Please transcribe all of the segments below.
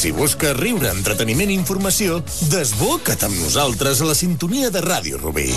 Si busques riure, entreteniment i informació, desboca't amb nosaltres a la sintonia de Ràdio Rubí.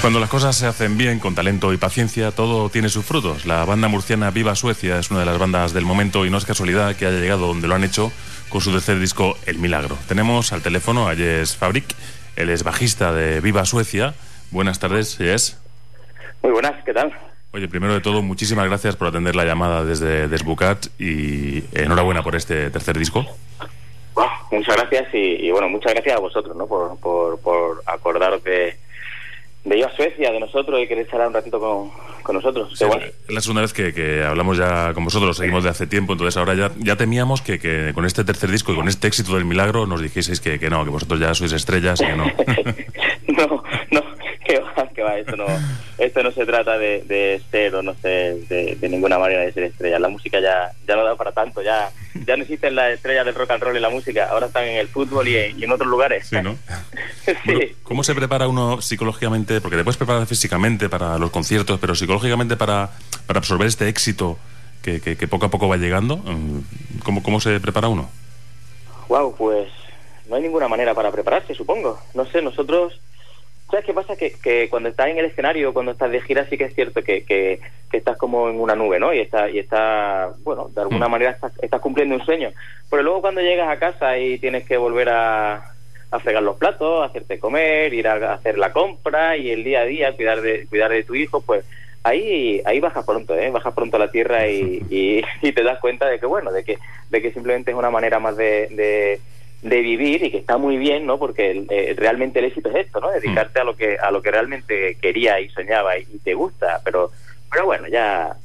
Cuando las cosas se hacen bien, con talento y paciencia, todo tiene sus frutos. La banda murciana Viva Suecia es una de las bandas del momento y no es casualidad que haya llegado donde lo han hecho con su tercer disco El Milagro. Tenemos al teléfono a Jess Fabric, él es bajista de Viva Suecia. Buenas tardes, Jess. Muy buenas, ¿qué tal? Oye, primero de todo, muchísimas gracias por atender la llamada desde Desbucat y enhorabuena por este tercer disco. muchas gracias y, bueno, muchas gracias a vosotros, ¿no? Por, por, por acordaros de ir a Suecia, de nosotros, y querer estar un ratito con, con nosotros. Es la segunda vez que, hablamos ya con vosotros, seguimos de hace tiempo, entonces ahora ya, ya temíamos que, que con este tercer disco y con este éxito del milagro nos dijiseis que, que no, que vosotros ya sois estrellas y que no. no, no, que va, que va, esto no, esto no se trata de, de ser o no sé, de, ninguna manera de ser estrella. La música ya, ya no da para tanto, ya, ya no existen las estrellas del rock and roll y la música, ahora están en el fútbol y en, otros lugares. Sí, ¿no? ¿Cómo se prepara uno psicológicamente? Porque te puedes preparar físicamente para los conciertos, pero psicológicamente para, para absorber este éxito que, que, poco a poco va llegando, mm, ¿cómo, ¿cómo se prepara uno? Wow, pues no hay ninguna manera para prepararse, supongo. No sé, nosotros ¿Sabes qué pasa? Que, que cuando estás en el escenario, cuando estás de gira, sí que es cierto que, que, estás como en una nube, ¿no? Y está, y está bueno, de alguna mm. manera estás, cumpliendo un sueño. Pero luego cuando llegas a casa y tienes que volver a, a fregar los platos, hacerte comer, ir a hacer la compra y el día a día cuidar de, cuidar de tu hijo, pues ahí ahí bajas pronto, ¿eh? Bajas pronto a la tierra y, y, te das cuenta de que, bueno, de que, de que simplemente es una manera más de de vivir y que está muy bien, ¿no? Porque eh, realmente el éxito es esto, ¿no? Dedicarte a lo que a lo que realmente quería y soñaba y, te gusta, pero pero bueno, ya,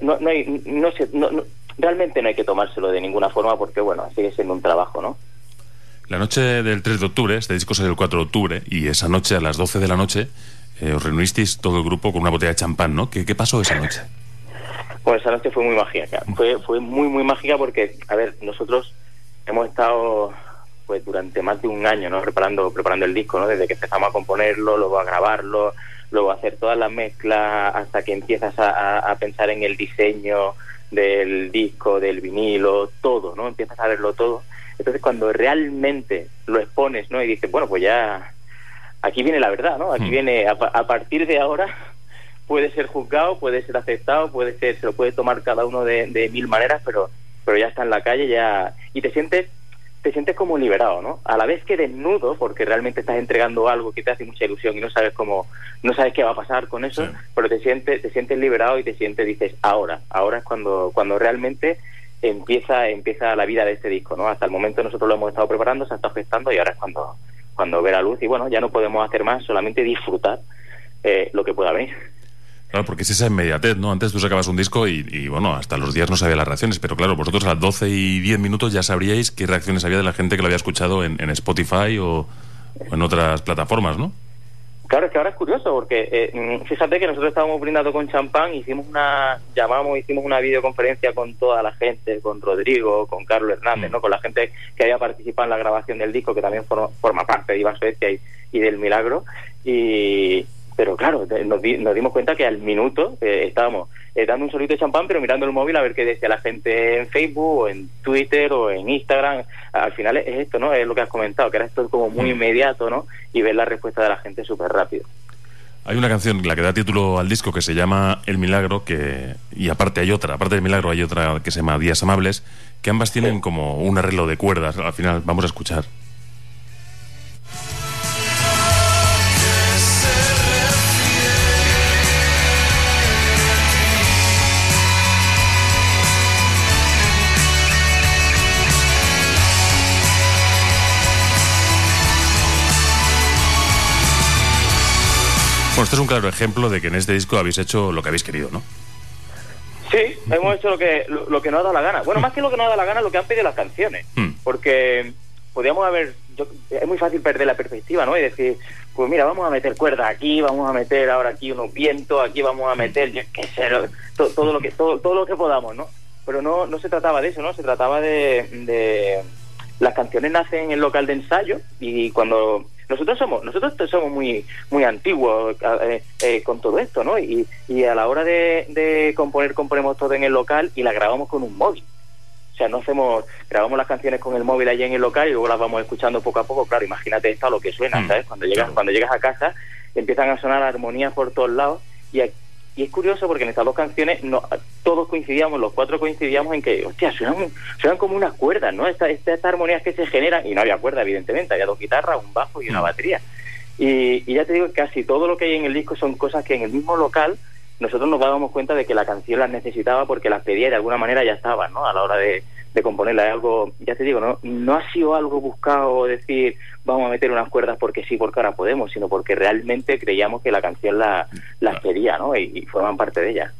no, no, hay, no, sé, no, realmente no hay que tomárselo de ninguna forma porque bueno, sigue siendo un trabajo, ¿no? La noche del 3 de octubre, este disco salió el 4 de octubre y esa noche a las 12 de la noche eh, os reunisteis todo el grupo con una botella de champán, ¿no? ¿Qué, qué pasó esa noche? Pues esa noche fue muy mágica, fue, fue muy, muy mágica porque, a ver, nosotros hemos estado pues durante más de un año no preparando preparando el disco no desde que empezamos a componerlo luego a grabarlo luego a hacer todas las mezclas hasta que empiezas a, pensar en el diseño del disco del vinilo todo no empiezas a verlo todo entonces cuando realmente lo expones no y dices bueno pues ya aquí viene la verdad no aquí hmm. viene a, partir de ahora puede ser juzgado puede ser aceptado puede ser se lo puede tomar cada uno de, de mil maneras pero pero ya está en la calle ya y te sientes te sientes como liberado, ¿no? A la vez que desnudo, porque realmente estás entregando algo que te hace mucha ilusión y no sabes cómo, no sabes qué va a pasar con eso, pero te sientes, te sientes liberado y te sientes, dices, ahora, ahora es cuando, cuando realmente empieza, empieza la vida de este disco, ¿no? Hasta el momento nosotros lo hemos estado preparando, se ha estado gestando y ahora es cuando, cuando ve la luz y bueno, ya no podemos hacer más, solamente disfrutar eh, lo que pueda venir. Claro, porque es esa inmediatez, ¿no? Antes tú sacabas un disco y, bueno, hasta los días no sabía las reacciones, pero claro, vosotros a las 12 y 10 minutos ya sabríais qué reacciones había de la gente que lo había escuchado en, Spotify o, en otras plataformas, ¿no? Claro, es que ahora es curioso, porque eh, fíjate que nosotros estábamos brindando con champán, hicimos una, llamamos, hicimos una videoconferencia con toda la gente, con Rodrigo, con Carlos Hernández, mm. ¿no? Con la gente que había participado en la grabación del disco, que también forma, parte de Iba Suecia y, y del Milagro, y, pero claro, nos, dimos cuenta que al minuto eh, estábamos eh, dando un solito de champán, pero mirando el móvil a ver qué decía la gente en Facebook o en Twitter o en Instagram. Al final es esto, ¿no? Es lo que has comentado, que era esto como muy mm. inmediato, ¿no? Y ver la respuesta de la gente súper rápido. Hay una canción, la que da título al disco, que se llama El Milagro, que y aparte hay otra, aparte del Milagro hay otra que se llama Días Amables, que ambas tienen como un arreglo de cuerdas. Al final vamos a escuchar. Bueno, este es un claro ejemplo de que en este disco habéis hecho lo que habéis querido, ¿no? Sí, hemos hecho lo que, lo, que nos ha dado la gana. Bueno, más que lo que nos ha dado la gana, lo que han pedido las canciones. Hmm. Porque podríamos haber... es muy fácil perder la perspectiva, ¿no? Y decir, pues mira, vamos a meter cuerda aquí, vamos a meter ahora aquí unos vientos, aquí vamos a meter, yo qué sé, todo, lo que todo, todo lo que podamos, ¿no? Pero no, no se trataba de eso, ¿no? Se trataba de, de... Las canciones nacen en el local de ensayo y cuando nosotros somos nosotros somos muy muy antiguos eh, eh, con todo esto no y, y a la hora de, componer componemos todo en el local y la grabamos con un móvil. O sea no hacemos grabamos las canciones con el móvil allí en el local y luego las vamos escuchando poco a poco. Claro imagínate esto a lo que suena mm. sabes cuando llegas cuando llegas a casa empiezan a sonar armonías por todos lados y y es curioso porque en estas dos canciones no, todos coincidíamos, los cuatro coincidíamos en que, hostia, suenan, suenan como unas cuerdas, ¿no? Estas esta, armonías que se generan, y no había cuerda, evidentemente, había dos guitarras, un bajo y una mm. batería. Y, y ya te digo, casi todo lo que hay en el disco son cosas que en el mismo local nosotros nos dábamos cuenta de que la canción las necesitaba porque las pedía y de alguna manera ya estaban, ¿no? A la hora de, de componerla. Es algo, ya te digo, no, no ha sido algo buscado decir vamos a meter unas cuerdas porque sí, porque ahora podemos, sino porque realmente creíamos que la canción la, las quería, ¿no? Y, forman parte de ella.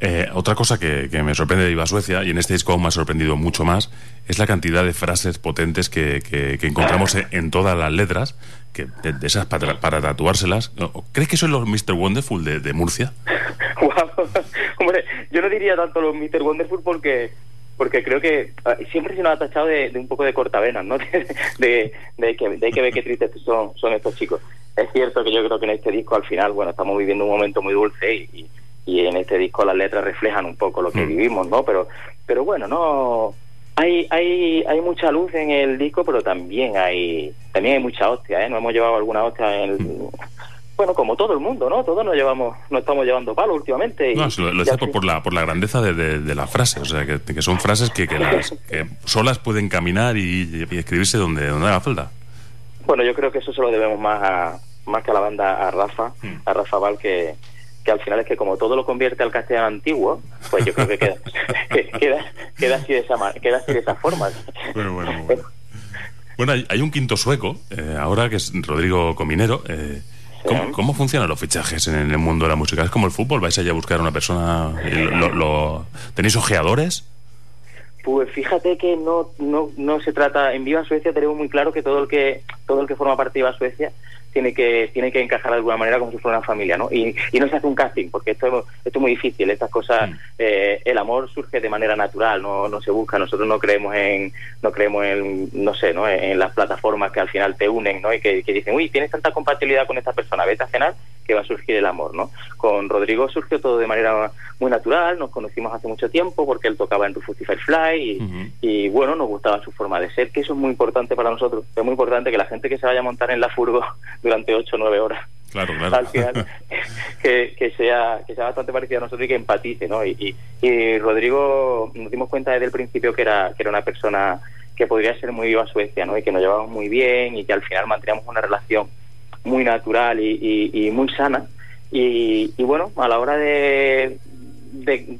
Eh, otra cosa que, me sorprende de Iba Suecia, y en este disco me ha sorprendido mucho más, es la cantidad de frases potentes que, que, encontramos en, todas las letras, que de, esas para, para, tatuárselas. ¿Crees que son los Mr. Wonderful de, de Murcia? Hombre, yo no diría tanto los Mr. Wonderful porque porque creo que ah, siempre se nos ha tachado de, un poco de cortavenas, ¿no? De, de, que, de que ver qué tristes son, son estos chicos. Es cierto que yo creo que en este disco al final, bueno, estamos viviendo un momento muy dulce y, y, en este disco las letras reflejan un poco lo que mm. vivimos, ¿no? Pero, pero bueno, no hay, hay, hay mucha luz en el disco, pero también hay, también hay mucha hostia, ¿eh? Nos hemos llevado alguna hostia en el, bueno, como todo el mundo, ¿no? Todos nos llevamos, nos estamos llevando palo últimamente. no, lo, lo por, la, por la grandeza de, de, la frase, o sea, que, que son frases que, que, las, que solas pueden caminar y, escribirse donde, donde haga falta. Bueno, yo creo que eso se lo debemos más a, más que a la banda, a Rafa, hmm. a Rafa Val, que, que al final es que como todo lo convierte al castellano antiguo, pues yo creo que queda, queda, queda, así de esa, queda así de esa forma. Bueno, bueno, bueno. Bueno, hay, un quinto sueco, eh, ahora que es Rodrigo Cominero. Eh, ¿Cómo, funcionan los fichajes en el mundo de la música? ¿Es como el fútbol? ¿Vais allá a buscar a una persona? Lo, ¿Tenéis ojeadores? Pues fíjate que no, no, no se trata. En Viva Suecia tenemos muy claro que todo el que todo el que forma parte de Viva Suecia tiene que tiene que encajar de alguna manera como si fuera una familia, ¿no? Y, y no se hace un casting, porque esto, esto es muy difícil. Estas cosas, mm. eh, el amor surge de manera natural, no, no se busca. Nosotros no creemos en, no creemos en, no sé, ¿no? En, las plataformas que al final te unen, ¿no? Y que, que dicen, uy, tienes tanta compatibilidad con esta persona, vete a cenar que va a surgir el amor, ¿no? Con Rodrigo surgió todo de manera muy natural, nos conocimos hace mucho tiempo porque él tocaba en Rufus y Firefly y, bueno, nos gustaba su forma de ser, que eso es muy importante para nosotros. Es muy importante que la gente que se vaya a montar en la furgo durante 8 o 9 horas Claro, claro. al final que, que, sea que sea bastante parecido a nosotros y que empatice no y, y, Rodrigo nos dimos cuenta desde el principio que era que era una persona que podría ser muy viva a Suecia no y que nos llevábamos muy bien y que al final manteníamos una relación muy natural y, muy sana. Y, bueno, a la hora de, de,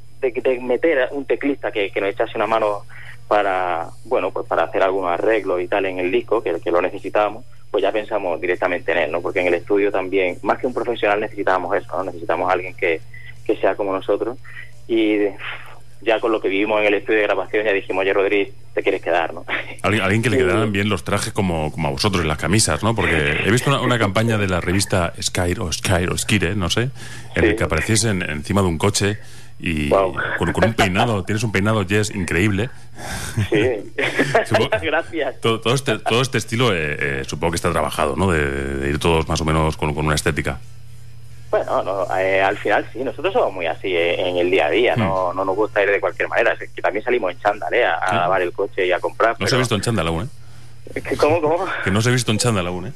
meter un teclista que, nos echase una mano para, bueno, pues para hacer algunos arreglos y tal en el disco, que, que lo necesitábamos, pues ya pensamos directamente en él, ¿no? Porque en el estudio también, más que un profesional, necesitábamos eso, ¿no? Necesitamos a alguien que, que sea como nosotros. Y ya con lo que vivimos en el estudio de grabación, ya dijimos, oye, Rodríguez, te quieres quedar, ¿no? Alguien, que le quedaran bien los trajes como, como a vosotros, las camisas, ¿no? Porque he visto una, campaña de la revista Sky o Sky o Skire, no sé, en el que aparecías encima de un coche y con, un peinado, tienes un peinado Jess increíble. Sí, gracias. Todo, este, todo este estilo eh, eh, supongo que está trabajado, ¿no? De, ir todos más o menos con, con una estética. Bueno, no, eh, al final sí, nosotros somos muy así en el día a día, no, mm. no nos gusta ir de cualquier manera, es que también salimos en chándal a, a lavar el coche y a comprar. No se ha visto en chándal aún, ¿eh? ¿Cómo, cómo? Que no se ha visto en chándal aún, ¿eh?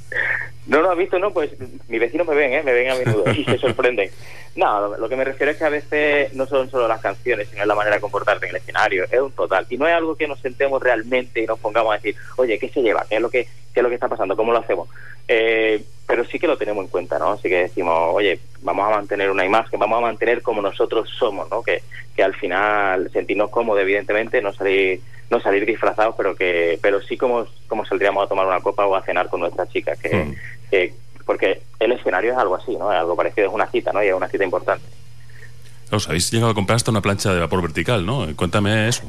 No lo ha visto, no, pues mis vecinos me ven, ¿eh? Me ven a menudo y se sorprenden. No, lo, que me refiero es que a veces no son solo las canciones, sino la manera de comportarte en el escenario, es un total. Y no es algo que nos sentemos realmente y nos pongamos a decir, oye, ¿qué se lleva? ¿Qué es lo que, qué es lo que está pasando? ¿Cómo lo hacemos? Eh, pero sí que lo tenemos en cuenta, ¿no? Así que decimos, oye, vamos a mantener una imagen, vamos a mantener como nosotros somos, ¿no? Que, que al final sentirnos cómodos, evidentemente, no salir no salir disfrazados, pero que pero sí como, como saldríamos a tomar una copa o a cenar con nuestras chicas, que, mm. que porque el escenario es algo así, ¿no? Es algo parecido, es una cita, ¿no? Y es una cita importante. Os habéis llegado a comprar hasta una plancha de vapor vertical, ¿no? Cuéntame eso.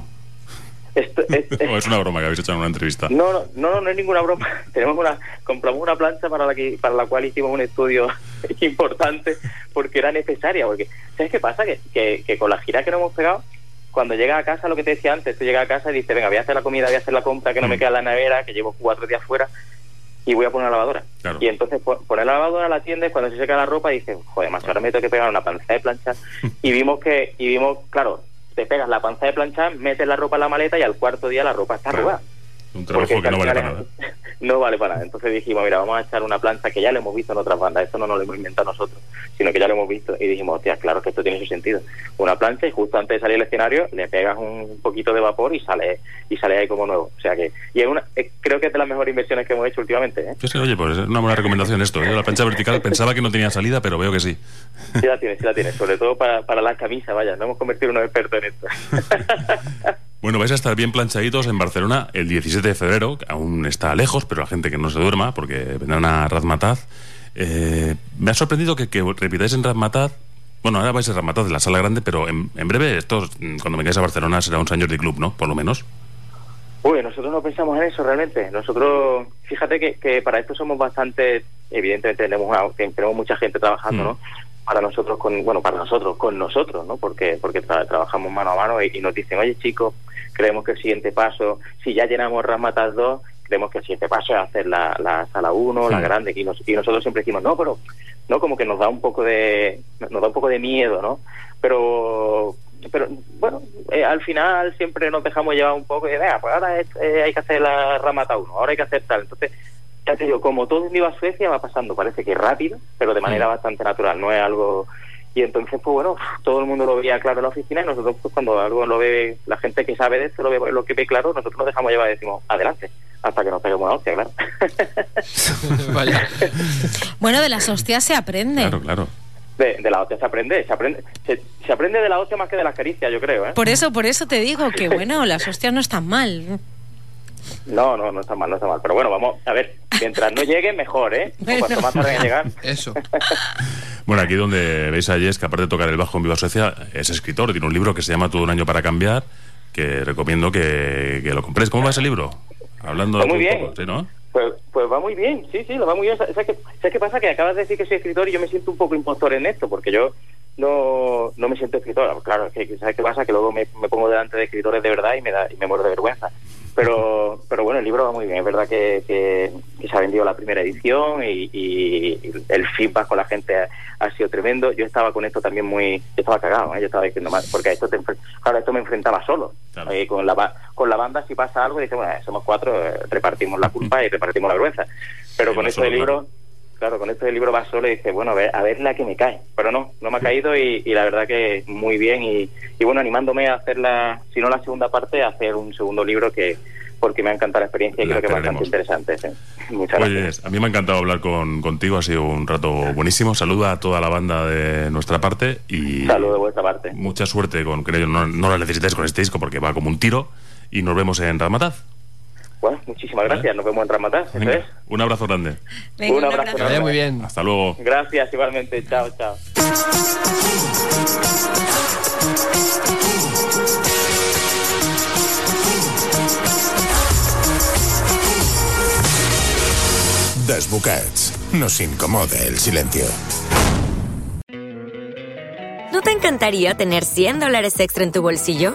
Esto, es, es, una broma que habéis hecho en una entrevista. No, no, no, no es ninguna broma. Tenemos una, compramos una plancha para la que, para la cual hicimos un estudio importante porque era necesaria. Porque, ¿sabes qué pasa? Que, que, con la gira que nos hemos pegado, cuando llega a casa, lo que te decía antes, tú llegas a casa y dices, venga, voy a hacer la comida, voy a hacer la compra, que no me mm. queda la nevera, que llevo cuatro días fuera, y voy a poner la lavadora. Y entonces poner la lavadora la tienda cuando se seca la ropa dices, joder, más ahora me tengo que pegar una panza de plancha. y vimos que, y vimos, claro, te pegas la panza de planchar, metes la ropa en la maleta y al cuarto día la ropa está arrugada. Un trabajo que no vale para nada. No vale para nada. Entonces dijimos, mira, vamos a echar una plancha que ya lo hemos visto en otras bandas, esto no nos lo hemos inventado nosotros, sino que ya lo hemos visto y dijimos, hostia, claro que esto tiene su sentido. Una plancha y justo antes de salir al escenario le pegas un poquito de vapor y sale y sale ahí como nuevo. O sea que, y es una, creo que es de las mejores inversiones que hemos hecho últimamente. ¿eh? Oye, pues es una buena recomendación esto. ¿eh? La plancha vertical pensaba que no tenía salida, pero veo que sí. Sí la tiene, sí la tiene, sobre todo para, para las camisas, vaya, no hemos convertido en unos expertos en esto. Bueno, vais a estar bien planchaditos en Barcelona el 17 de febrero, que aún está lejos, pero la gente que no se duerma, porque vendrán a Razmataz. Eh, me ha sorprendido que, repitáis en Razmataz. Bueno, ahora vais a Razmataz de la sala grande, pero en, breve, esto, cuando vengáis a Barcelona, será un señor de club, ¿no? Por lo menos. Uy, nosotros no pensamos en eso realmente. Nosotros, fíjate que, para esto somos bastante, evidentemente tenemos, tenemos mucha gente trabajando, mm. ¿no? Para nosotros, con, bueno, para nosotros, con nosotros, ¿no? Porque, porque trabajamos mano a mano y, y, nos dicen, oye chicos, creemos que el siguiente paso, si ya llenamos Ramatas 2, creemos que el siguiente paso es hacer la, la sala 1, la grande, y, y nosotros siempre decimos, no, pero no como que nos da un poco de nos da un poco de miedo, ¿no? Pero pero bueno, eh, al final siempre nos dejamos llevar un poco y vea, pues ahora eh, hay que hacer la Ramata 1, ahora hay que hacer tal. Entonces, ya te digo, como todo en a Suecia va pasando, parece que rápido, pero de manera bastante natural, no es algo y entonces, pues bueno, todo el mundo lo veía claro en la oficina y nosotros, pues cuando algo lo ve, la gente que sabe de esto lo ve, lo que ve claro, nosotros lo dejamos llevar y decimos, adelante, hasta que nos peguemos una hostia, claro. Bueno, de las hostias se aprende. Claro, claro. De, la hostia se aprende, se aprende, se, aprende de la hostia más que de la caricia, yo creo. ¿eh? Por eso, por eso te digo que bueno, las hostias no están mal. No, no, no está mal, no está mal. Pero bueno, vamos a ver, mientras no lleguen, mejor, ¿eh? Cuanto más tarde en llegar. Eso. Bueno, aquí donde veis a Jess, que aparte de tocar el bajo en Viva Suecia, es escritor, tiene un libro que se llama Todo un año para cambiar, que recomiendo que, lo compréis. ¿Cómo va ese libro? Hablando de muy bien. Poco, ¿sí, no? Pues, pues va muy bien, sí, sí, lo va muy bien. ¿Sabes qué, qué pasa? Que acabas de decir que soy escritor y yo me siento un poco impostor en esto, porque yo no, no me siento escritor. Claro, que, ¿sabes qué pasa? Que luego me, me, pongo delante de escritores de verdad y me, da, y me muero de vergüenza. Pero, pero bueno, el libro va muy bien. Es verdad que, que, se ha vendido la primera edición y, y, el feedback con la gente ha, sido tremendo. Yo estaba con esto también muy... Yo estaba cagado, ¿eh? yo estaba diciendo más, porque esto, te, claro, esto me enfrentaba solo. Eh, con, la, con la banda si pasa algo, dice, bueno, somos cuatro, eh, repartimos la culpa y repartimos la vergüenza. Pero con esto del libro claro, con esto del libro va solo y dice, bueno, a ver, a ver la que me cae. Pero no, no me ha caído y, la verdad que muy bien. Y, bueno, animándome a hacer la, si no la segunda parte, a hacer un segundo libro que porque me ha encantado la experiencia y creo que es bastante interesante. Muchas gracias. a mí me ha encantado hablar con, contigo, ha sido un rato buenísimo. Saluda a toda la banda de nuestra parte y... Saludo de vuestra parte. Mucha suerte con que no, no la necesitéis con este disco porque va como un tiro y nos vemos en Ramataz. Bueno, muchísimas gracias. Nos vemos en Ramatá. Venga, un abrazo grande. Venga, Un un abrazo vaya muy bien. Hasta luego. Gracias, igualmente. Chao, chao. Desbocats. Nos incomoda el silencio. ¿No te encantaría tener 100 dólares extra en tu bolsillo?